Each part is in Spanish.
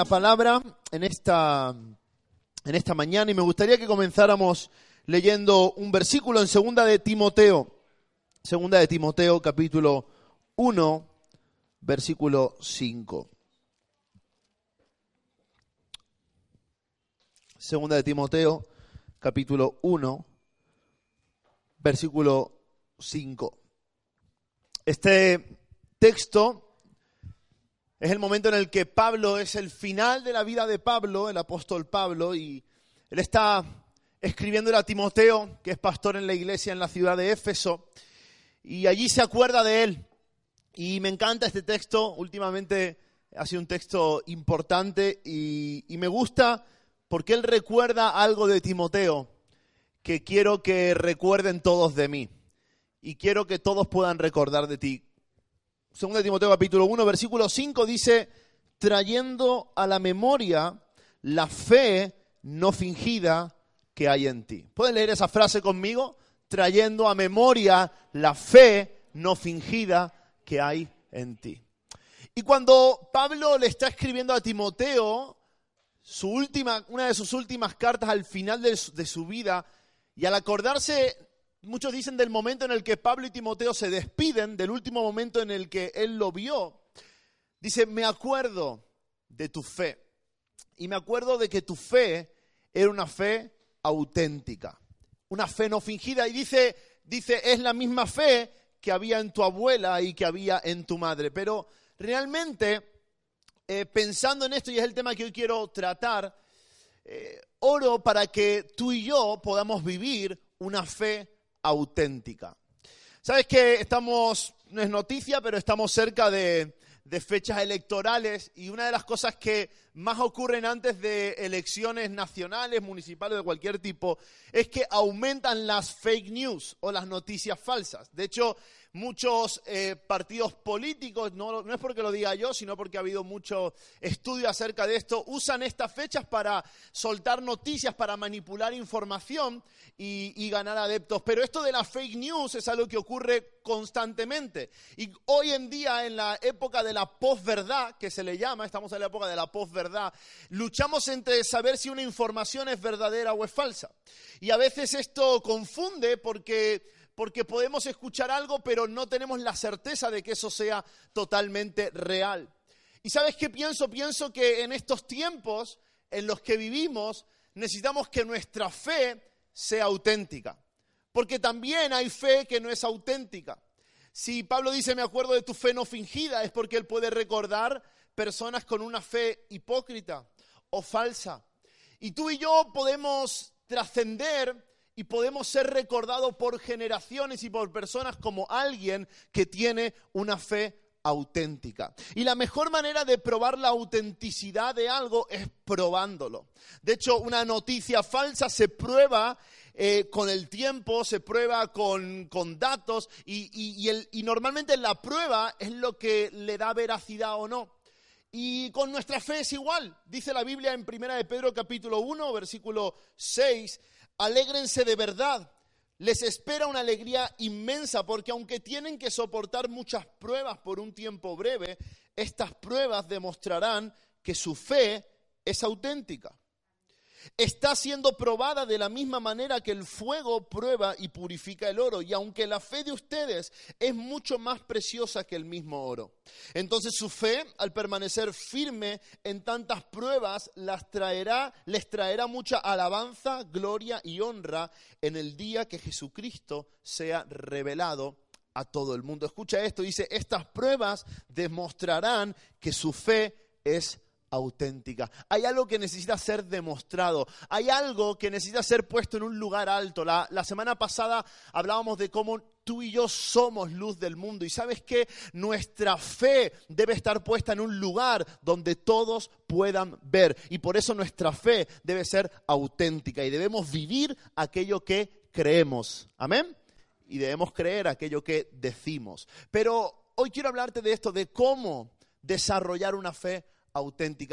la palabra en esta, en esta mañana y me gustaría que comenzáramos leyendo un versículo en segunda de Timoteo. Segunda de Timoteo, capítulo 1, versículo 5. Segunda de Timoteo, capítulo 1, versículo 5. Este texto es el momento en el que Pablo es el final de la vida de Pablo, el apóstol Pablo, y él está escribiéndole a Timoteo, que es pastor en la iglesia en la ciudad de Éfeso, y allí se acuerda de él. Y me encanta este texto, últimamente ha sido un texto importante y, y me gusta porque él recuerda algo de Timoteo que quiero que recuerden todos de mí y quiero que todos puedan recordar de ti. Según de Timoteo capítulo 1, versículo 5 dice, trayendo a la memoria la fe no fingida que hay en ti. ¿Pueden leer esa frase conmigo? Trayendo a memoria la fe no fingida que hay en ti. Y cuando Pablo le está escribiendo a Timoteo, su última, una de sus últimas cartas al final de su, de su vida, y al acordarse Muchos dicen del momento en el que Pablo y Timoteo se despiden, del último momento en el que él lo vio. Dice, me acuerdo de tu fe. Y me acuerdo de que tu fe era una fe auténtica, una fe no fingida. Y dice, dice, es la misma fe que había en tu abuela y que había en tu madre. Pero realmente, eh, pensando en esto, y es el tema que hoy quiero tratar, eh, oro para que tú y yo podamos vivir una fe auténtica. Sabes que estamos, no es noticia, pero estamos cerca de, de, fechas electorales y una de las cosas que más ocurren antes de elecciones nacionales, municipales, de cualquier tipo, es que aumentan las fake news o las noticias falsas. De hecho, muchos eh, partidos políticos, no, es porque lo diga yo, sino porque ha habido mucho estudio acerca de esto, usan estas fechas para soltar noticias, para manipular información y, y ganar adeptos. Pero esto de la fake news es algo que ocurre constantemente. Y hoy en día, en la época de la posverdad, que se le llama, estamos en la época de la posverdad, luchamos entre saber si una información es verdadera o es falsa. Y a veces esto confunde porque porque podemos escuchar algo, pero no tenemos la certeza de que eso sea totalmente real. ¿Y sabes qué pienso? Pienso que en estos tiempos en los que vivimos necesitamos que nuestra fe sea auténtica, porque también hay fe que no es auténtica. Si Pablo dice, me acuerdo de tu fe no fingida, es porque él puede recordar personas con una fe hipócrita o falsa. Y tú y yo podemos trascender y podemos ser recordados por generaciones y por personas como alguien que tiene una fe auténtica. Y la mejor manera de probar la autenticidad de algo es probándolo. De hecho, una noticia falsa se prueba eh, con el tiempo, se prueba con, con datos y, y, el, y normalmente la prueba es lo que le da veracidad o no. Y con nuestra fe es igual. Dice la Biblia en 1 de Pedro capítulo 1, versículo 6, Alégrense de verdad. Les espera una alegría inmensa porque aunque tienen que soportar muchas pruebas por un tiempo breve, estas pruebas demostrarán que su fe es auténtica está siendo probada de la misma manera que el fuego prueba y purifica el oro. Y aunque la fe de ustedes es mucho más preciosa que el mismo oro. Entonces su fe, al permanecer firme en tantas pruebas, las traerá, les traerá mucha alabanza, gloria y honra en el día que Jesucristo sea revelado a todo el mundo. Escucha esto, dice, estas pruebas demostrarán que su fe es auténtica. Hay algo que necesita ser demostrado. Hay algo que necesita ser puesto en un lugar alto. La, la, semana pasada hablábamos de cómo tú y yo somos luz del mundo. Y sabes que nuestra fe debe estar puesta en un lugar donde todos puedan ver. Y por eso nuestra fe debe ser auténtica. Y debemos vivir aquello que creemos. Amén. Y debemos creer aquello que decimos. Pero hoy quiero hablarte de esto, de cómo desarrollar una fe auténtica.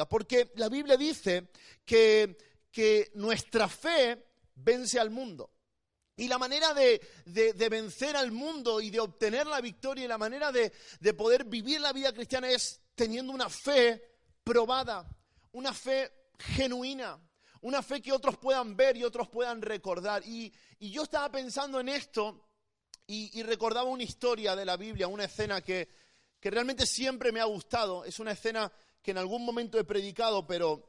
Porque la Biblia dice que, que nuestra fe vence al mundo. Y la manera de, de, vencer al mundo y de obtener la victoria y la manera de, de poder vivir la vida cristiana es teniendo una fe probada, una fe genuina, una fe que otros puedan ver y otros puedan recordar. Y, yo estaba pensando en esto y, recordaba una historia de la Biblia, una escena que, que realmente siempre me ha gustado. Es una escena que en algún momento he predicado, pero,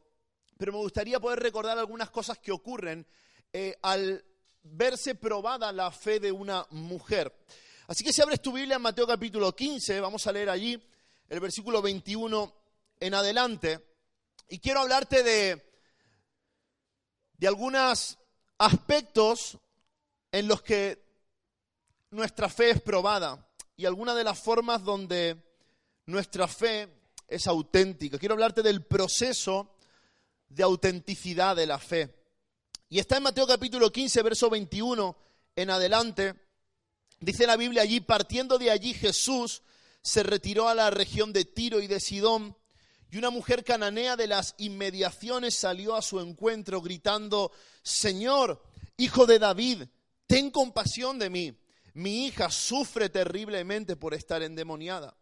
pero me gustaría poder recordar algunas cosas que ocurren eh, al verse probada la fe de una mujer. Así que si abres tu Biblia en Mateo capítulo 15, vamos a leer allí el versículo 21 en adelante. Y quiero hablarte de, de algunos aspectos en los que nuestra fe es probada y algunas de las formas donde nuestra fe es auténtica. Quiero hablarte del proceso de autenticidad de la fe. Y está en Mateo capítulo 15, verso 21 en adelante. Dice la Biblia allí, partiendo de allí Jesús se retiró a la región de Tiro y de Sidón, y una mujer cananea de las inmediaciones salió a su encuentro gritando, Señor, hijo de David, ten compasión de mí. Mi hija sufre terriblemente por estar endemoniada.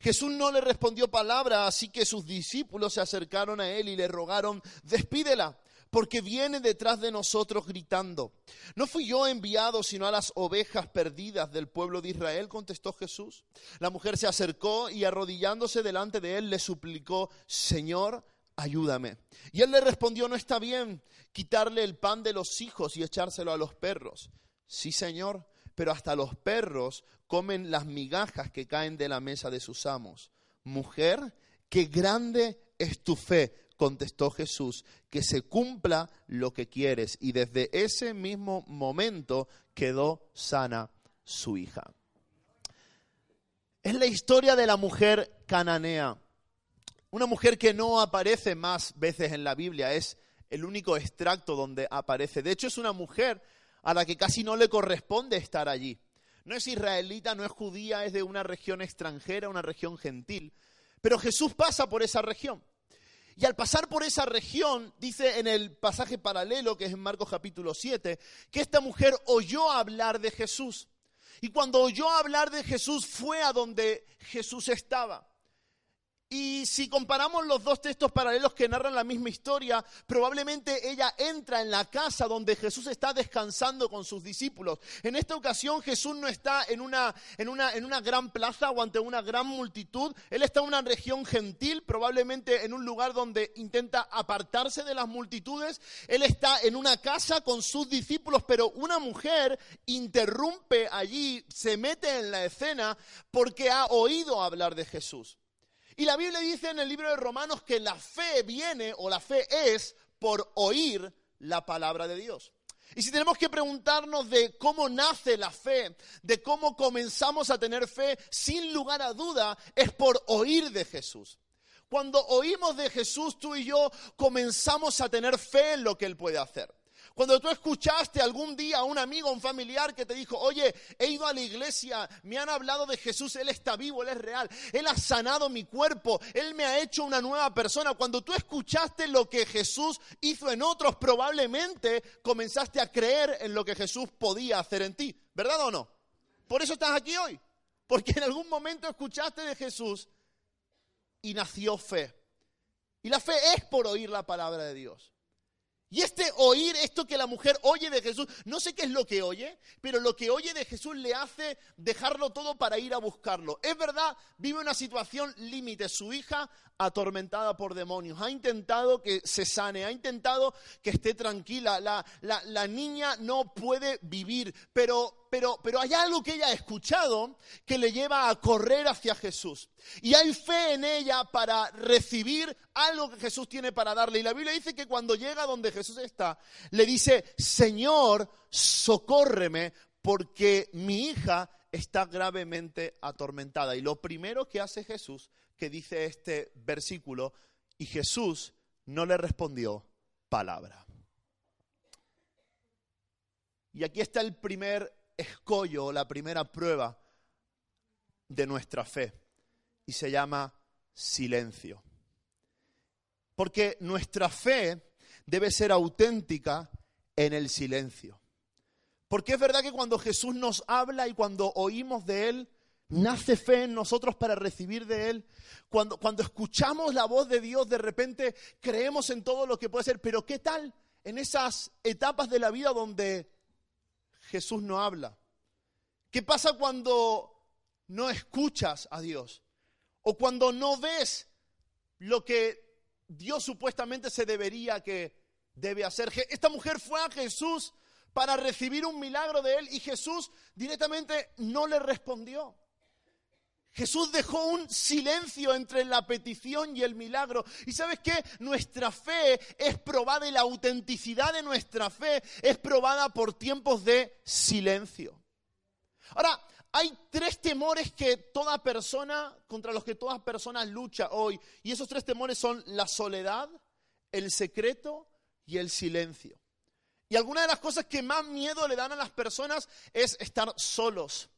Jesús no le respondió palabra, así que sus discípulos se acercaron a él y le rogaron, despídela, porque viene detrás de nosotros gritando. ¿No fui yo enviado sino a las ovejas perdidas del pueblo de Israel? contestó Jesús. La mujer se acercó y arrodillándose delante de él le suplicó, Señor, ayúdame. Y él le respondió, no está bien quitarle el pan de los hijos y echárselo a los perros. Sí, Señor, pero hasta los perros comen las migajas que caen de la mesa de sus amos. Mujer, qué grande es tu fe contestó Jesús, que se cumpla lo que quieres. Y desde ese mismo momento quedó sana su hija. Es la historia de la mujer cananea, una mujer que no aparece más veces en la Biblia, es el único extracto donde aparece. De hecho, es una mujer a la que casi no le corresponde estar allí. No es israelita, no es judía, es de una región extranjera, una región gentil. Pero Jesús pasa por esa región. Y al pasar por esa región, dice en el pasaje paralelo, que es en Marcos capítulo 7, que esta mujer oyó hablar de Jesús. Y cuando oyó hablar de Jesús fue a donde Jesús estaba. Y si comparamos los dos textos paralelos que narran la misma historia, probablemente ella entra en la casa donde Jesús está descansando con sus discípulos. En esta ocasión Jesús no está en una, en una, en una gran plaza o ante una gran multitud. Él está en una región gentil, probablemente en un lugar donde intenta apartarse de las multitudes. Él está en una casa con sus discípulos, pero una mujer interrumpe allí, se mete en la escena porque ha oído hablar de Jesús. Y la Biblia dice en el libro de Romanos que la fe viene o la fe es por oír la palabra de Dios. Y si tenemos que preguntarnos de cómo nace la fe, de cómo comenzamos a tener fe, sin lugar a duda, es por oír de Jesús. Cuando oímos de Jesús, tú y yo comenzamos a tener fe en lo que Él puede hacer. Cuando tú escuchaste algún día a un amigo, a un familiar que te dijo, oye, he ido a la iglesia, me han hablado de Jesús, Él está vivo, Él es real, Él ha sanado mi cuerpo, Él me ha hecho una nueva persona. Cuando tú escuchaste lo que Jesús hizo en otros, probablemente comenzaste a creer en lo que Jesús podía hacer en ti, ¿verdad o no? Por eso estás aquí hoy, porque en algún momento escuchaste de Jesús y nació fe. Y la fe es por oír la palabra de Dios. Y este oír, esto que la mujer oye de Jesús, no sé qué es lo que oye, pero lo que oye de Jesús le hace dejarlo todo para ir a buscarlo. Es verdad, vive una situación límite. Su hija atormentada por demonios. Ha intentado que se sane, ha intentado que esté tranquila. La, la, niña no puede vivir, pero, pero, pero hay algo que ella ha escuchado que le lleva a correr hacia Jesús. Y hay fe en ella para recibir algo que Jesús tiene para darle. Y la Biblia dice que cuando llega donde Jesús está, le dice, Señor, socórreme porque mi hija está gravemente atormentada. Y lo primero que hace Jesús que dice este versículo, y Jesús no le respondió palabra. Y aquí está el primer escollo, la primera prueba de nuestra fe, y se llama silencio. Porque nuestra fe debe ser auténtica en el silencio. Porque es verdad que cuando Jesús nos habla y cuando oímos de Él, nace fe en nosotros para recibir de Él. Cuando, cuando escuchamos la voz de Dios, de repente creemos en todo lo que puede ser. Pero ¿qué tal en esas etapas de la vida donde Jesús no habla? ¿Qué pasa cuando no escuchas a Dios? O cuando no ves lo que Dios supuestamente se debería que debe hacer. Esta mujer fue a Jesús para recibir un milagro de él y Jesús directamente no le respondió. Jesús dejó un silencio entre la petición y el milagro. Y sabes qué? Nuestra fe es probada y la autenticidad de nuestra fe es probada por tiempos de silencio. Ahora, hay tres temores que toda persona, contra los que toda persona lucha hoy. Y esos tres temores son la soledad, el secreto y el silencio. Y alguna de las cosas que más miedo le dan a las personas es estar solos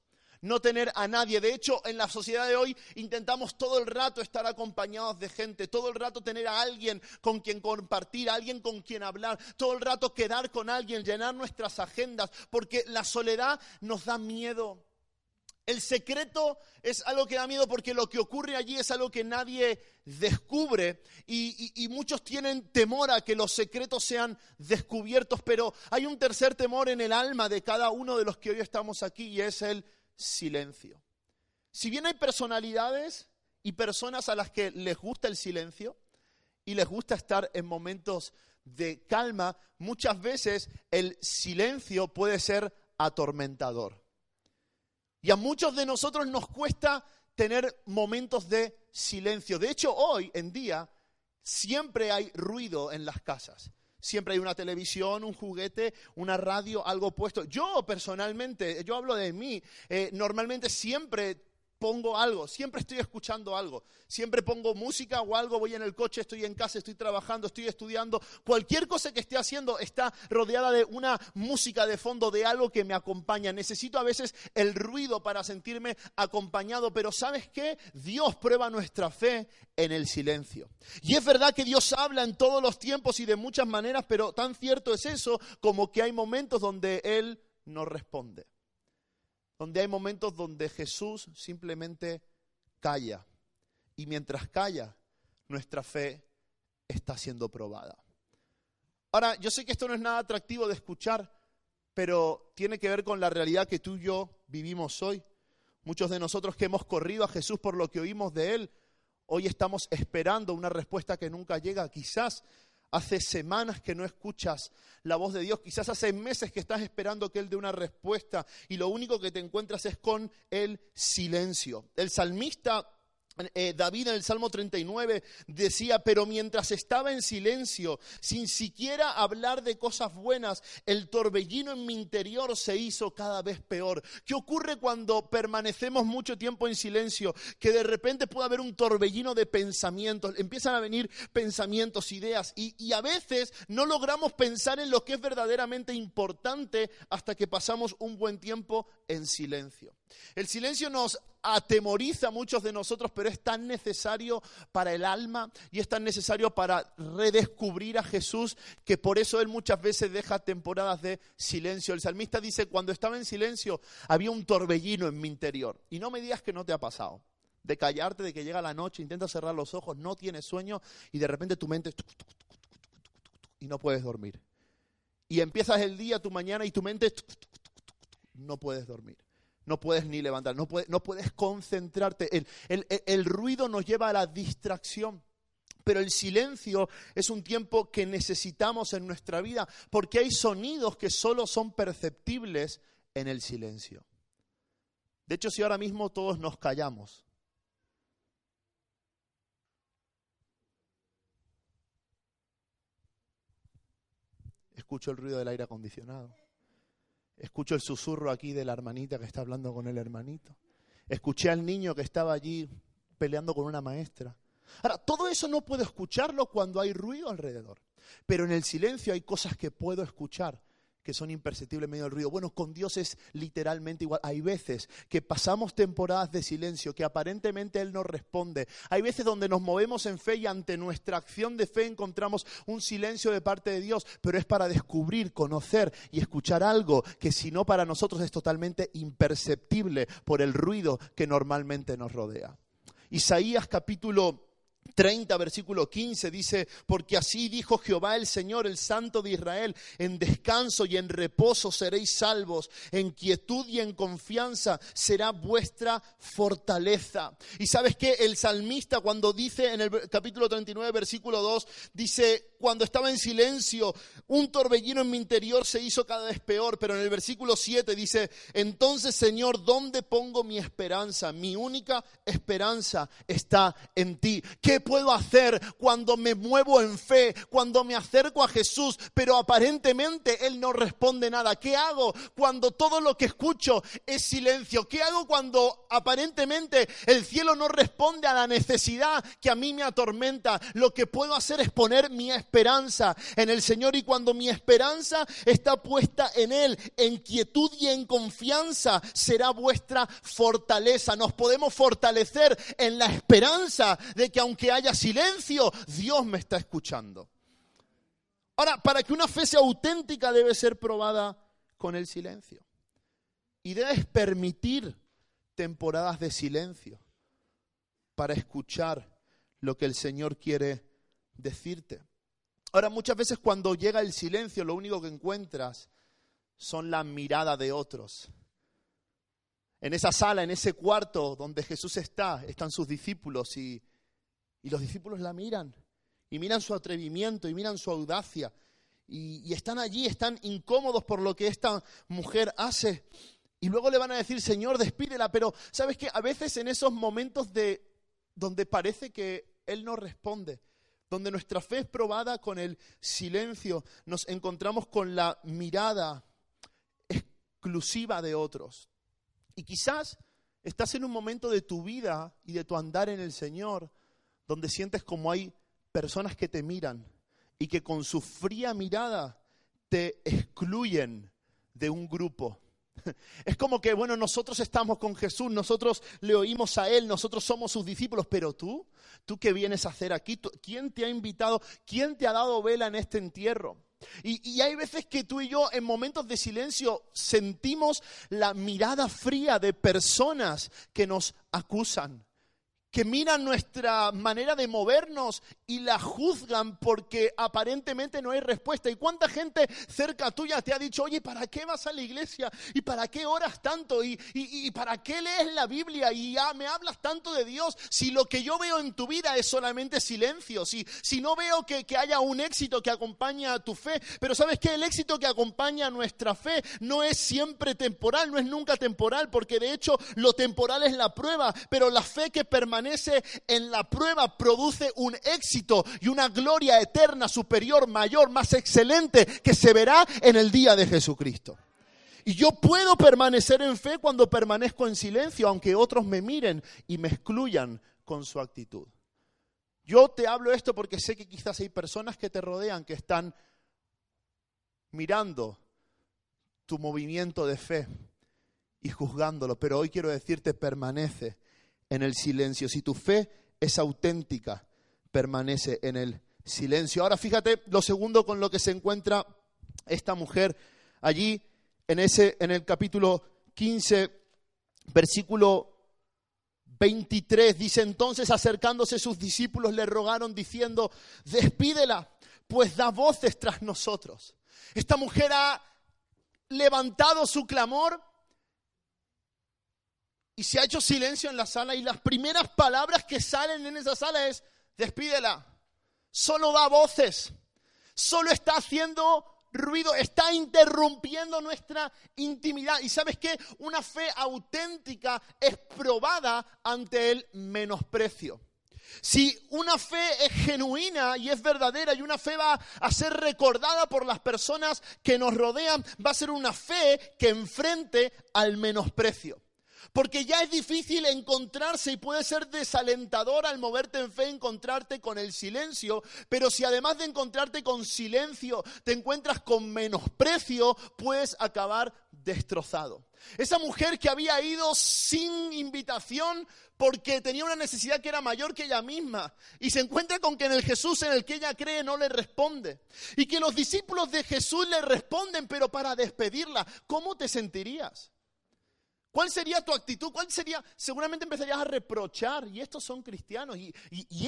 no tener a nadie. De hecho, en la sociedad de hoy intentamos todo el rato estar acompañados de gente, todo el rato tener a alguien con quien compartir, a alguien con quien hablar, todo el rato quedar con alguien, llenar nuestras agendas, porque la soledad nos da miedo. El secreto es algo que da miedo porque lo que ocurre allí es algo que nadie descubre y, y, muchos tienen temor a que los secretos sean descubiertos, pero hay un tercer temor en el alma de cada uno de los que hoy estamos aquí y es el silencio. Si bien hay personalidades y personas a las que les gusta el silencio y les gusta estar en momentos de calma, muchas veces el silencio puede ser atormentador. Y a muchos de nosotros nos cuesta tener momentos de silencio. De hecho, hoy en día siempre hay ruido en las casas. Siempre hay una televisión, un juguete, una radio, algo puesto. Yo personalmente, yo hablo de mí, eh, normalmente siempre pongo algo, siempre estoy escuchando algo, siempre pongo música o algo, voy en el coche, estoy en casa, estoy trabajando, estoy estudiando, cualquier cosa que esté haciendo está rodeada de una música de fondo, de algo que me acompaña. Necesito a veces el ruido para sentirme acompañado, pero ¿sabes qué? Dios prueba nuestra fe en el silencio. Y es verdad que Dios habla en todos los tiempos y de muchas maneras, pero tan cierto es eso como que hay momentos donde Él no responde donde hay momentos donde Jesús simplemente calla. Y mientras calla, nuestra fe está siendo probada. Ahora, yo sé que esto no es nada atractivo de escuchar, pero tiene que ver con la realidad que tú y yo vivimos hoy. Muchos de nosotros que hemos corrido a Jesús por lo que oímos de Él, hoy estamos esperando una respuesta que nunca llega. Quizás Hace semanas que no escuchas la voz de Dios, quizás hace meses que estás esperando que Él dé una respuesta y lo único que te encuentras es con el silencio. El salmista eh, David en el Salmo 39 decía, pero mientras estaba en silencio, sin siquiera hablar de cosas buenas, el torbellino en mi interior se hizo cada vez peor. ¿Qué ocurre cuando permanecemos mucho tiempo en silencio? Que de repente puede haber un torbellino de pensamientos, empiezan a venir pensamientos, ideas, y, y a veces no logramos pensar en lo que es verdaderamente importante hasta que pasamos un buen tiempo en silencio. El silencio nos atemoriza a muchos de nosotros, pero es tan necesario para el alma y es tan necesario para redescubrir a Jesús que por eso Él muchas veces deja temporadas de silencio. El salmista dice, cuando estaba en silencio había un torbellino en mi interior. Y no me digas que no te ha pasado. De callarte, de que llega la noche, intentas cerrar los ojos, no tienes sueño y de repente tu mente y no puedes dormir. Y empiezas el día, tu mañana y tu mente no puedes dormir no puedes ni levantar, no puedes, no puedes concentrarte. El, el ruido nos lleva a la distracción. Pero el silencio es un tiempo que necesitamos en nuestra vida porque hay sonidos que solo son perceptibles en el silencio. De hecho, si ahora mismo todos nos callamos, escucho el ruido del aire acondicionado. Escucho el susurro aquí de la hermanita que está hablando con el hermanito. Escuché al niño que estaba allí peleando con una maestra. Ahora, todo eso no puedo escucharlo cuando hay ruido alrededor, pero en el silencio hay cosas que puedo escuchar que son imperceptibles en medio del ruido. Bueno, con Dios es literalmente igual. Hay veces que pasamos temporadas de silencio, que aparentemente Él nos responde. Hay veces donde nos movemos en fe y ante nuestra acción de fe encontramos un silencio de parte de Dios, pero es para descubrir, conocer y escuchar algo que si no para nosotros es totalmente imperceptible por el ruido que normalmente nos rodea. Isaías capítulo 30, versículo 15 dice, porque así dijo Jehová el Señor, el Santo de Israel, en descanso y en reposo seréis salvos, en quietud y en confianza será vuestra fortaleza. Y sabes que el salmista cuando dice en el capítulo 39, versículo 2, dice, cuando estaba en silencio, un torbellino en mi interior se hizo cada vez peor, pero en el versículo 7 dice, entonces Señor, ¿dónde pongo mi esperanza? Mi única esperanza está en ti. ¿Qué puedo hacer cuando me muevo en fe, cuando me acerco a Jesús, pero aparentemente Él no responde nada? ¿Qué hago cuando todo lo que escucho es silencio? ¿Qué hago cuando aparentemente el cielo no responde a la necesidad que a mí me atormenta? Lo que puedo hacer es poner mi esperanza en el Señor y cuando mi esperanza está puesta en Él, en quietud y en confianza, será vuestra fortaleza. Nos podemos fortalecer en la esperanza de que aunque haya silencio, Dios me está escuchando. Ahora, para que una fe sea auténtica debe ser probada con el silencio. Y debes permitir temporadas de silencio para escuchar lo que el Señor quiere decirte. Ahora, muchas veces cuando llega el silencio, lo único que encuentras son la mirada de otros. En esa sala, en ese cuarto donde Jesús está, están sus discípulos y y los discípulos la miran, y miran su atrevimiento, y miran su audacia, y, están allí, están incómodos por lo que esta mujer hace. Y luego le van a decir, Señor, despídela, pero sabes que a veces en esos momentos de donde parece que Él no responde, donde nuestra fe es probada con el silencio, nos encontramos con la mirada exclusiva de otros. Y quizás estás en un momento de tu vida y de tu andar en el Señor donde sientes como hay personas que te miran y que con su fría mirada te excluyen de un grupo. Es como que, bueno, nosotros estamos con Jesús, nosotros le oímos a Él, nosotros somos sus discípulos, pero tú, ¿tú qué vienes a hacer aquí? ¿Quién te ha invitado? ¿Quién te ha dado vela en este entierro? Y, y, hay veces que tú y yo en momentos de silencio sentimos la mirada fría de personas que nos acusan, que miran nuestra manera de movernos y la juzgan porque aparentemente no hay respuesta. ¿Y cuánta gente cerca tuya te ha dicho, oye, ¿para qué vas a la iglesia? ¿Y para qué oras tanto? ¿Y, y, para qué lees la Biblia? ¿Y me hablas tanto de Dios? Si lo que yo veo en tu vida es solamente silencio, si, si no veo que, que haya un éxito que acompaña a tu fe, pero sabes que el éxito que acompaña a nuestra fe no es siempre temporal, no es nunca temporal, porque de hecho lo temporal es la prueba, pero la fe que permanece en la prueba produce un éxito y una gloria eterna, superior, mayor, más excelente, que se verá en el día de Jesucristo. Y yo puedo permanecer en fe cuando permanezco en silencio, aunque otros me miren y me excluyan con su actitud. Yo te hablo esto porque sé que quizás hay personas que te rodean que están mirando tu movimiento de fe y juzgándolo, pero hoy quiero decirte, permanece en el silencio. Si tu fe es auténtica, permanece en el silencio. Ahora fíjate lo segundo con lo que se encuentra esta mujer allí en ese en el capítulo 15 versículo 23 dice entonces acercándose sus discípulos le rogaron diciendo, "Despídela, pues da voces tras nosotros." Esta mujer ha levantado su clamor y se ha hecho silencio en la sala y las primeras palabras que salen en esa sala es, despídela. Solo da voces, solo está haciendo ruido, está interrumpiendo nuestra intimidad. Y sabes qué, una fe auténtica es probada ante el menosprecio. Si una fe es genuina y es verdadera y una fe va a ser recordada por las personas que nos rodean, va a ser una fe que enfrente al menosprecio. Porque ya es difícil encontrarse y puede ser desalentador al moverte en fe encontrarte con el silencio. Pero si además de encontrarte con silencio te encuentras con menosprecio, puedes acabar destrozado. Esa mujer que había ido sin invitación porque tenía una necesidad que era mayor que ella misma y se encuentra con que en el Jesús en el que ella cree no le responde. Y que los discípulos de Jesús le responden, pero para despedirla, ¿cómo te sentirías? ¿Cuál sería tu actitud? ¿Cuál sería? Seguramente empezarías a reprochar, y estos son cristianos, y,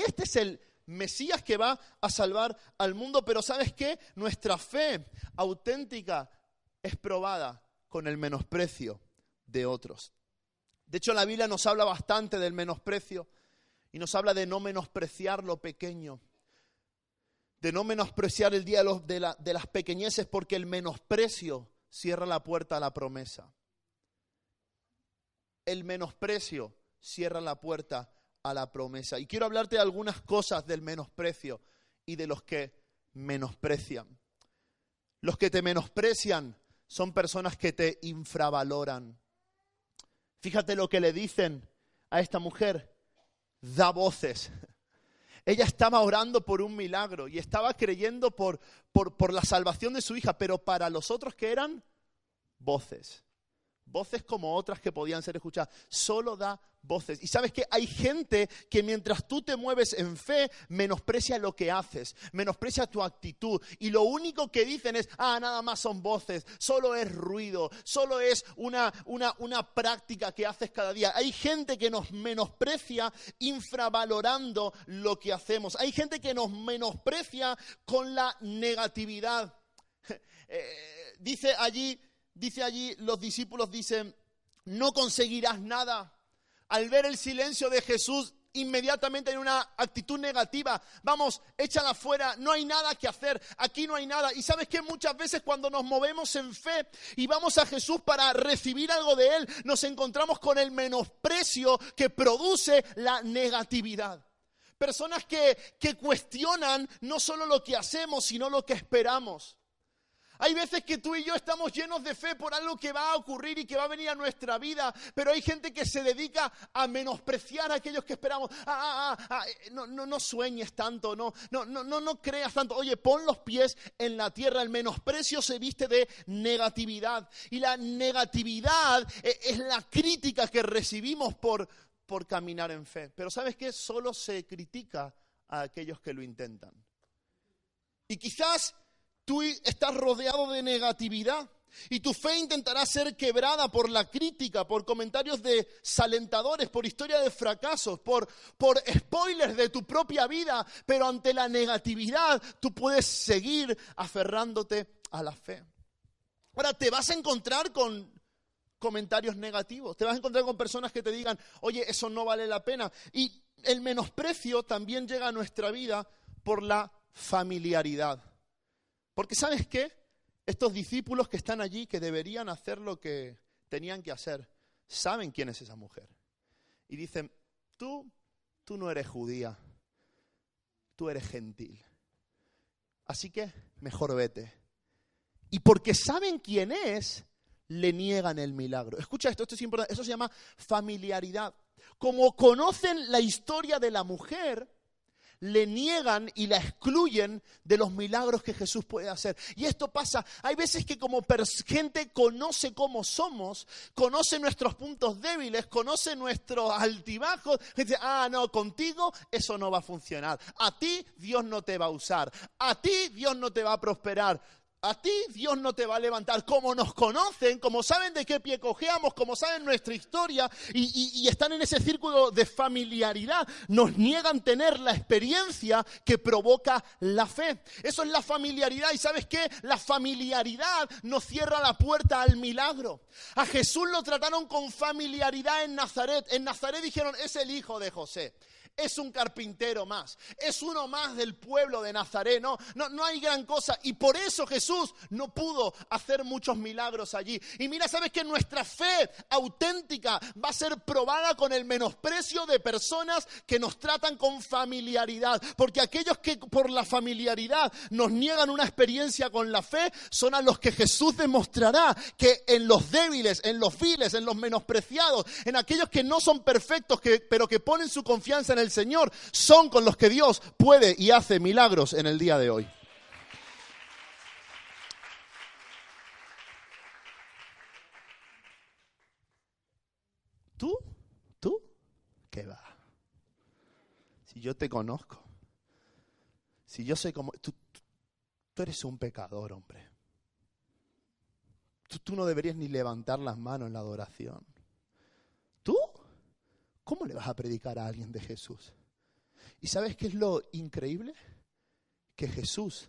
este es el Mesías que va a salvar al mundo, pero ¿sabes qué? Nuestra fe auténtica es probada con el menosprecio de otros. De hecho, la Biblia nos habla bastante del menosprecio y nos habla de no menospreciar lo pequeño, de no menospreciar el día de, de las pequeñeces, porque el menosprecio cierra la puerta a la promesa el menosprecio cierra la puerta a la promesa. Y quiero hablarte de algunas cosas del menosprecio y de los que menosprecian. Los que te menosprecian son personas que te infravaloran. Fíjate lo que le dicen a esta mujer. Da voces. Ella estaba orando por un milagro y estaba creyendo por, por, por la salvación de su hija, pero para los otros que eran voces voces como otras que podían ser escuchadas, solo da voces. Y sabes que hay gente que mientras tú te mueves en fe, menosprecia lo que haces, menosprecia tu actitud. Y lo único que dicen es, ah, nada más son voces, solo es ruido, solo es una, una, una práctica que haces cada día. Hay gente que nos menosprecia infravalorando lo que hacemos. Hay gente que nos menosprecia con la negatividad. Eh, dice allí dice allí, los discípulos dicen, no conseguirás nada. Al ver el silencio de Jesús, inmediatamente en una actitud negativa. Vamos, échala fuera, no hay nada que hacer, aquí no hay nada. Y sabes que muchas veces cuando nos movemos en fe y vamos a Jesús para recibir algo de Él, nos encontramos con el menosprecio que produce la negatividad. Personas que, que cuestionan no solo lo que hacemos, sino lo que esperamos. Hay veces que tú y yo estamos llenos de fe por algo que va a ocurrir y que va a venir a nuestra vida, pero hay gente que se dedica a menospreciar a aquellos que esperamos. Ah, ah, ah, eh, no, no, no sueñes tanto, no, no, no, no, no creas tanto. Oye, pon los pies en la tierra. El menosprecio se viste de negatividad. Y la negatividad eh, es la crítica que recibimos por, por caminar en fe. Pero ¿sabes qué? Solo se critica a aquellos que lo intentan. Y quizás tú estás rodeado de negatividad y tu fe intentará ser quebrada por la crítica, por comentarios desalentadores, por historia de fracasos, por, por spoilers de tu propia vida, pero ante la negatividad tú puedes seguir aferrándote a la fe. Ahora, te vas a encontrar con comentarios negativos, te vas a encontrar con personas que te digan, oye, eso no vale la pena. Y el menosprecio también llega a nuestra vida por la familiaridad. Porque sabes qué? Estos discípulos que están allí, que deberían hacer lo que tenían que hacer, saben quién es esa mujer. Y dicen, tú, tú no eres judía, tú eres gentil. Así que mejor vete. Y porque saben quién es, le niegan el milagro. Escucha esto, esto es importante. Eso se llama familiaridad. Como conocen la historia de la mujer, le niegan y la excluyen de los milagros que Jesús puede hacer. Y esto pasa, hay veces que como gente conoce cómo somos, conoce nuestros puntos débiles, conoce nuestros altibajos, dice, ah, no, contigo eso no va a funcionar. A ti Dios no te va a usar. A ti Dios no te va a prosperar. A ti Dios no te va a levantar. Como nos conocen, como saben de qué pie cojeamos, como saben nuestra historia y, están en ese círculo de familiaridad, nos niegan tener la experiencia que provoca la fe. Eso es la familiaridad. ¿Y sabes qué? La familiaridad nos cierra la puerta al milagro. A Jesús lo trataron con familiaridad en Nazaret. En Nazaret dijeron, es el hijo de José es un carpintero más, es uno más del pueblo de Nazaret, no, no, no hay gran cosa. Y por eso Jesús no pudo hacer muchos milagros allí. Y mira, ¿sabes que nuestra fe auténtica va a ser probada con el menosprecio de personas que nos tratan con familiaridad? Porque aquellos que por la familiaridad nos niegan una experiencia con la fe son a los que Jesús demostrará que en los débiles, en los viles, en los menospreciados, en aquellos que no son perfectos, que, pero que ponen su confianza en el Señor, son con los que Dios puede y hace milagros en el día de hoy. ¿Tú? ¿Tú? ¿Qué va? Si yo te conozco, si yo sé cómo... Tú, tú eres un pecador, hombre. Tú, tú no deberías ni levantar las manos en la adoración. ¿Cómo le vas a predicar a alguien de Jesús? ¿Y sabes qué es lo increíble? Que Jesús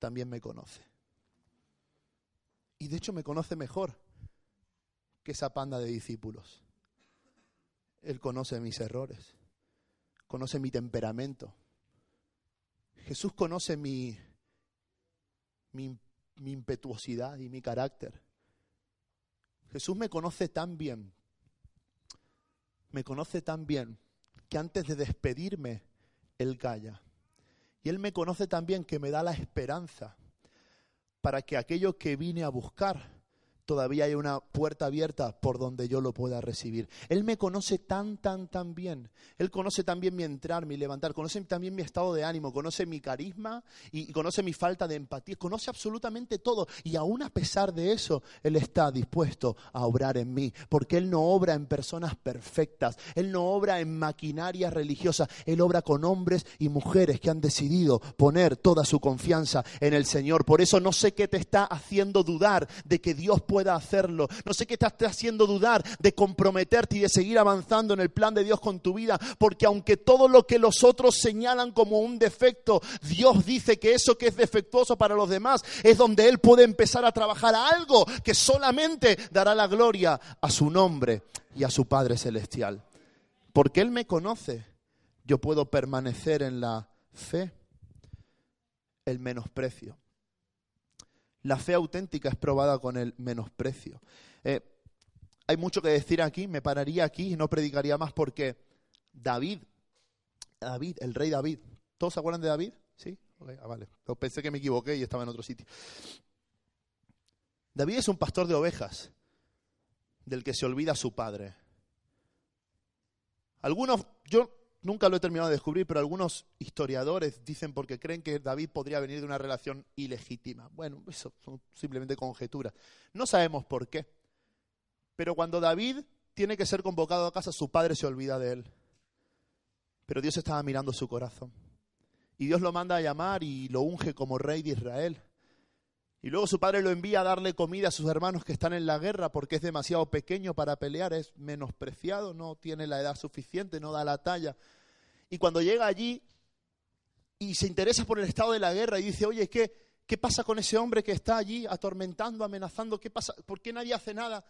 también me conoce. Y de hecho me conoce mejor que esa panda de discípulos. Él conoce mis errores, conoce mi temperamento. Jesús conoce mi, mi, mi impetuosidad y mi carácter. Jesús me conoce tan bien me conoce tan bien que antes de despedirme, Él calla. Y Él me conoce tan bien que me da la esperanza para que aquello que vine a buscar todavía hay una puerta abierta por donde yo lo pueda recibir. Él me conoce tan, tan, tan bien. Él conoce también mi entrar, mi levantar, conoce también mi estado de ánimo, conoce mi carisma y conoce mi falta de empatía, conoce absolutamente todo. Y aún a pesar de eso, Él está dispuesto a obrar en mí, porque Él no obra en personas perfectas, Él no obra en maquinaria religiosa, Él obra con hombres y mujeres que han decidido poner toda su confianza en el Señor. Por eso no sé qué te está haciendo dudar de que Dios puede pueda hacerlo. No sé qué te haciendo dudar de comprometerte y de seguir avanzando en el plan de Dios con tu vida, porque aunque todo lo que los otros señalan como un defecto, Dios dice que eso que es defectuoso para los demás es donde Él puede empezar a trabajar algo que solamente dará la gloria a su nombre y a su Padre Celestial. Porque Él me conoce, yo puedo permanecer en la fe, el menosprecio la fe auténtica es probada con el menosprecio. Eh, hay mucho que decir aquí, me pararía aquí y no predicaría más porque David, David, el rey David, ¿todos se acuerdan de David? Sí, ah, vale. pensé que me equivoqué y estaba en otro sitio. David es un pastor de ovejas del que se olvida su padre. Algunos, yo Nunca lo he terminado de descubrir, pero algunos historiadores dicen porque creen que David podría venir de una relación ilegítima. Bueno, eso son simplemente conjeturas. No sabemos por qué. Pero cuando David tiene que ser convocado a casa, su padre se olvida de él. Pero Dios estaba mirando su corazón. Y Dios lo manda a llamar y lo unge como rey de Israel. Y luego su padre lo envía a darle comida a sus hermanos que están en la guerra porque es demasiado pequeño para pelear, es menospreciado, no tiene la edad suficiente, no da la talla. Y cuando llega allí y se interesa por el estado de la guerra y dice, oye, ¿qué, qué pasa con ese hombre que está allí atormentando, amenazando? ¿Qué pasa? ¿Por qué nadie hace nada?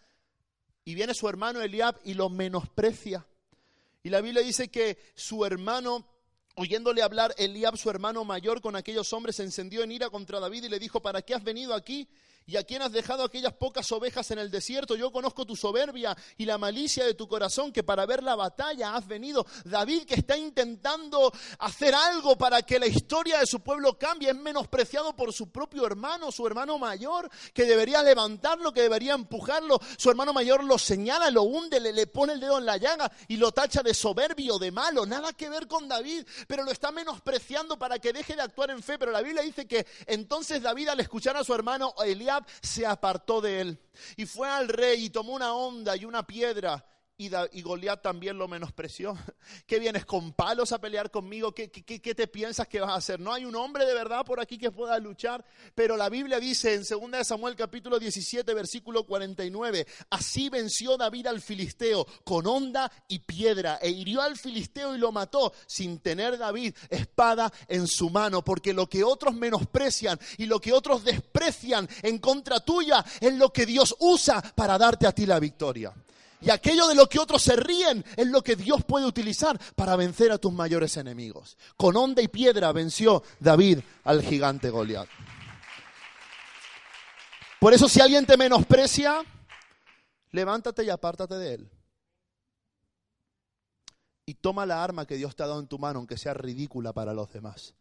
Y viene su hermano Eliab y lo menosprecia. Y la Biblia dice que su hermano, oyéndole hablar Eliab, su hermano mayor, con aquellos hombres, se encendió en ira contra David y le dijo, ¿para qué has venido aquí? ¿Y a quién has dejado aquellas pocas ovejas en el desierto? Yo conozco tu soberbia y la malicia de tu corazón, que para ver la batalla has venido. David, que está intentando hacer algo para que la historia de su pueblo cambie, es menospreciado por su propio hermano, su hermano mayor, que debería levantarlo, que debería empujarlo. Su hermano mayor lo señala, lo hunde, le, le pone el dedo en la llaga y lo tacha de soberbio, de malo. Nada que ver con David, pero lo está menospreciando para que deje de actuar en fe. Pero la Biblia dice que entonces David, al escuchar a su hermano Eliab, se apartó de él y fue al rey y tomó una onda y una piedra y, Goliat también lo menospreció. ¿Qué vienes con palos a pelear conmigo? ¿Qué, ¿Qué, te piensas que vas a hacer? No hay un hombre de verdad por aquí que pueda luchar. Pero la Biblia dice en 2 Samuel capítulo 17 versículo 49, así venció David al filisteo con onda y piedra e hirió al filisteo y lo mató sin tener David espada en su mano. Porque lo que otros menosprecian y lo que otros desprecian en contra tuya es lo que Dios usa para darte a ti la victoria. Y aquello de lo que otros se ríen es lo que Dios puede utilizar para vencer a tus mayores enemigos. Con onda y piedra venció David al gigante Goliat. Por eso si alguien te menosprecia, levántate y apártate de él. Y toma la arma que Dios te ha dado en tu mano, aunque sea ridícula para los demás.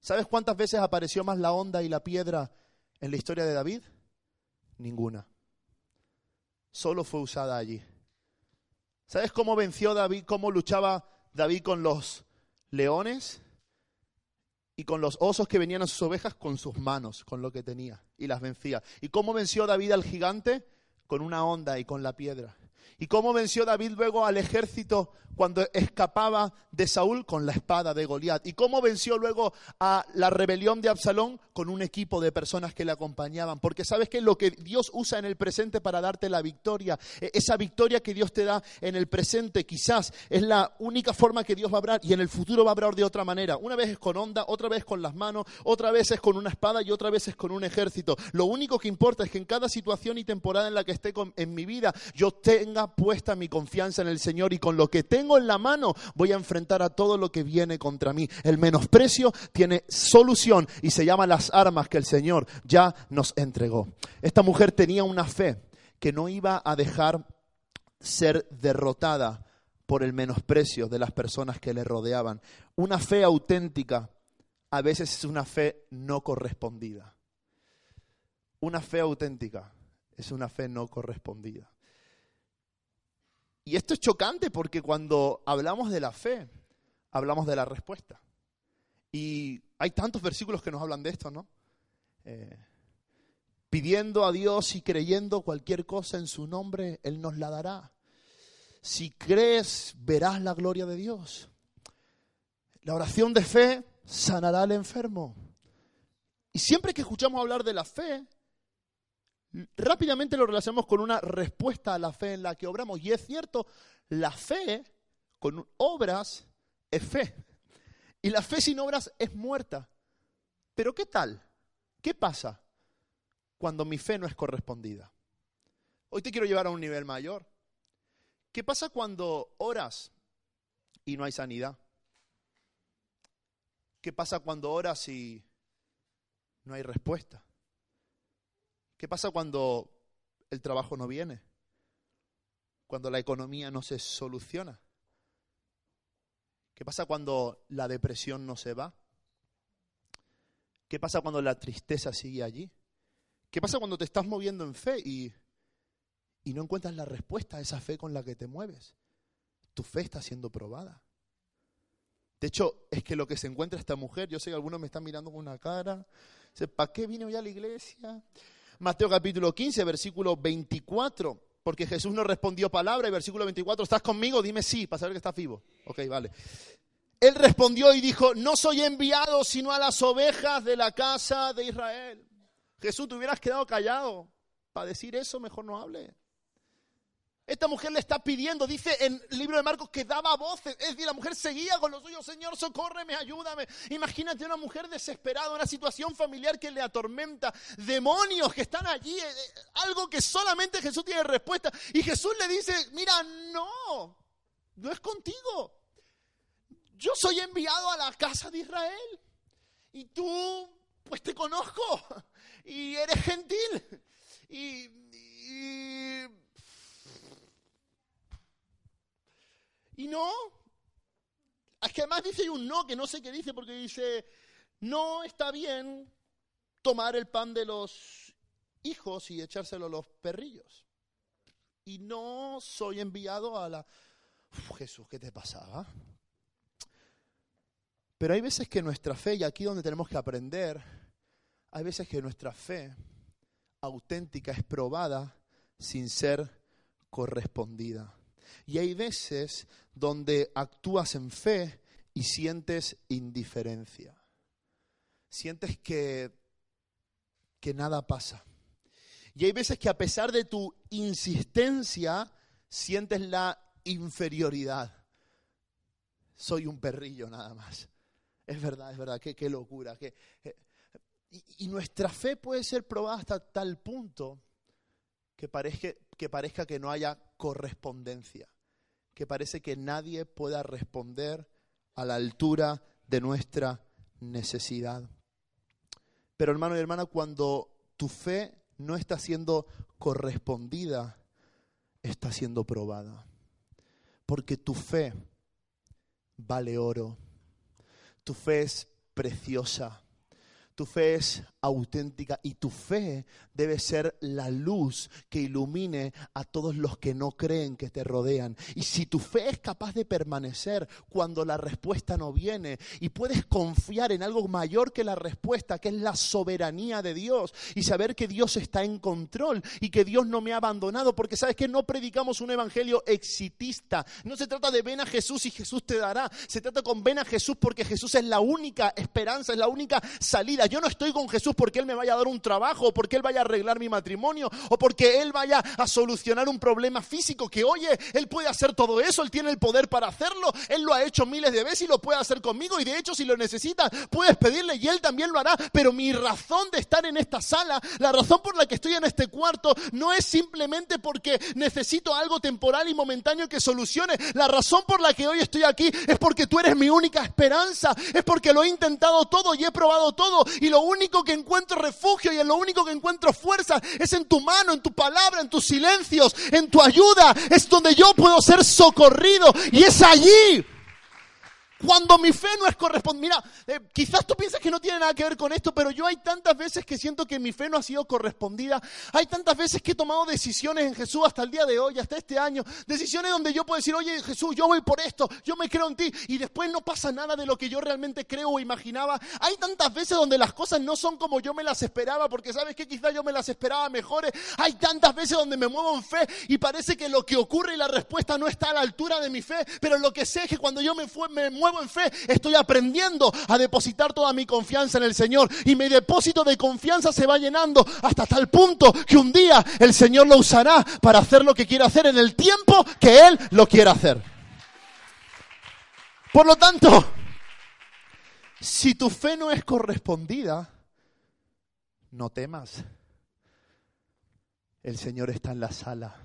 ¿Sabes cuántas veces apareció más la onda y la piedra en la historia de David? Ninguna. Solo fue usada allí. ¿Sabes cómo venció David, cómo luchaba David con los leones? y con los osos que venían a sus ovejas con sus manos, con lo que tenía, y las vencía. ¿Y cómo venció David al gigante? Con una onda y con la piedra. ¿Y cómo venció David luego al ejército cuando escapaba de Saúl con la espada de Goliat. ¿Y cómo venció luego a la rebelión de Absalón con un equipo de personas que le acompañaban? Porque sabes que lo que Dios usa en el presente para darte la victoria, e-, esa victoria que Dios te da en el presente, quizás es la única forma que Dios va a hablar y en el futuro va a hablar de otra manera. Una vez es con onda, otra vez con las manos, otra vez es con una espada y otra vez es con un ejército. Lo único que importa es que en cada situación y temporada en la que esté en mi vida, yo tenga puesta mi confianza en el Señor y con lo que tengo en la mano, voy a enfrentar a todo lo que viene contra mí. El menosprecio tiene solución y se llama las armas que el Señor ya nos entregó. Esta mujer tenía una fe que no iba a dejar ser derrotada por el menosprecio de las personas que le rodeaban. Una fe auténtica a veces es una fe no correspondida. Una fe auténtica es una fe no correspondida. Y esto es chocante porque cuando hablamos de la fe, hablamos de la respuesta. Y hay tantos versículos que nos hablan de esto, ¿no? Eh, pidiendo a Dios y creyendo cualquier cosa en su nombre, Él nos la dará. Si crees, verás la gloria de Dios. La oración de fe sanará al enfermo. Y siempre que escuchamos hablar de la fe, rápidamente lo relacionamos con una respuesta a la fe en la que obramos. Y es cierto, la fe con obras es fe. Y la fe sin obras es muerta. Pero ¿qué tal? ¿Qué pasa cuando mi fe no es correspondida? Hoy te quiero llevar a un nivel mayor. ¿Qué pasa cuando oras y no hay sanidad? ¿Qué pasa cuando oras y no hay respuesta? ¿Qué pasa cuando el trabajo no viene? Cuando la economía no se soluciona. ¿Qué pasa cuando la depresión no se va? ¿Qué pasa cuando la tristeza sigue allí? ¿Qué pasa cuando te estás moviendo en fe y, y no encuentras la respuesta a esa fe con la que te mueves? Tu fe está siendo probada. De hecho, es que lo que se encuentra esta mujer, yo sé que algunos me están mirando con una cara, ¿para qué vino ya a la iglesia? Mateo capítulo 15, versículo 24, porque Jesús no respondió palabra y versículo 24, ¿estás conmigo? Dime sí, para saber que estás vivo. Ok, vale. Él respondió y dijo, no soy enviado sino a las ovejas de la casa de Israel. Jesús, te hubieras quedado callado. Para decir eso, mejor no hable. Esta mujer le está pidiendo, dice en el libro de Marcos, que daba voces. Es decir, la mujer seguía con lo suyo, Señor, socórreme, ayúdame. Imagínate una mujer desesperada, una situación familiar que le atormenta, demonios que están allí, eh, eh, algo que solamente Jesús tiene respuesta. Y Jesús le dice, mira, no, no es contigo. Yo soy enviado a la casa de Israel. Y tú, pues te conozco. Y eres gentil. Y no. Es que además dice un no, que no sé qué dice, porque dice, no está bien tomar el pan de los hijos y echárselo a los perrillos. Y no soy enviado a la... Jesús, ¿qué te pasaba? Pero hay veces que nuestra fe, y aquí donde tenemos que aprender, hay veces que nuestra fe auténtica es probada sin ser correspondida. Y hay veces donde actúas en fe y sientes indiferencia. Sientes que, que nada pasa. Y hay veces que a pesar de tu insistencia, sientes la inferioridad. Soy un perrillo nada más. Es verdad, es verdad, qué, qué locura. Qué, eh, y, y nuestra fe puede ser probada hasta tal punto que parezca, que parezca que no haya correspondencia, que parece que nadie pueda responder a la altura de nuestra necesidad. Pero hermano y hermana, cuando tu fe no está siendo correspondida, está siendo probada. Porque tu fe vale oro, tu fe es preciosa, tu fe es auténtica y tu fe debe ser la luz que ilumine a todos los que no creen que te rodean. Y si tu fe es capaz de permanecer cuando la respuesta no viene y puedes confiar en algo mayor que la respuesta, que es la soberanía de Dios y saber que Dios está en control y que Dios no me ha abandonado, porque sabes que no predicamos un evangelio exitista. No se trata de ven a Jesús y Jesús te dará. Se trata con ven a Jesús porque Jesús es la única esperanza, es la única salida. Yo no estoy con Jesús porque Él me vaya a dar un trabajo, o porque Él vaya a arreglar mi matrimonio, o porque Él vaya a solucionar un problema físico, que oye, Él puede hacer todo eso, Él tiene el poder para hacerlo, Él lo ha hecho miles de veces y lo puede hacer conmigo, y de hecho si lo necesitas, puedes pedirle y Él también lo hará, pero mi razón de estar en esta sala, la razón por la que estoy en este cuarto, no es simplemente porque necesito algo temporal y momentáneo que solucione, la razón por la que hoy estoy aquí es porque tú eres mi única esperanza, es porque lo he intentado todo y he probado todo, y lo único que encuentro refugio y en lo único que encuentro fuerza es en tu mano, en tu palabra, en tus silencios, en tu ayuda. Es donde yo puedo ser socorrido y es allí cuando mi fe no es correspondida, mira, eh, quizás tú piensas que no tiene nada que ver con esto, pero yo hay tantas veces que siento que mi fe no ha sido correspondida. Hay tantas veces que he tomado decisiones en Jesús hasta el día de hoy, hasta este año. Decisiones donde yo puedo decir, oye Jesús, yo voy por esto, yo me creo en ti. Y después no pasa nada de lo que yo realmente creo o imaginaba. Hay tantas veces donde las cosas no son como yo me las esperaba, porque sabes que quizás yo me las esperaba mejores. Hay tantas veces donde me muevo en fe y parece que lo que ocurre y la respuesta no está a la altura de mi fe. Pero lo que sé es que cuando yo me, fue, me muevo en fe, estoy aprendiendo a depositar toda mi confianza en el Señor. Y mi depósito de confianza se va llenando hasta tal punto que un día el Señor lo usará para hacer lo que quiere hacer en el tiempo que Él lo quiera hacer. Por lo tanto, si tu fe no es correspondida, no temas. El Señor está en la sala.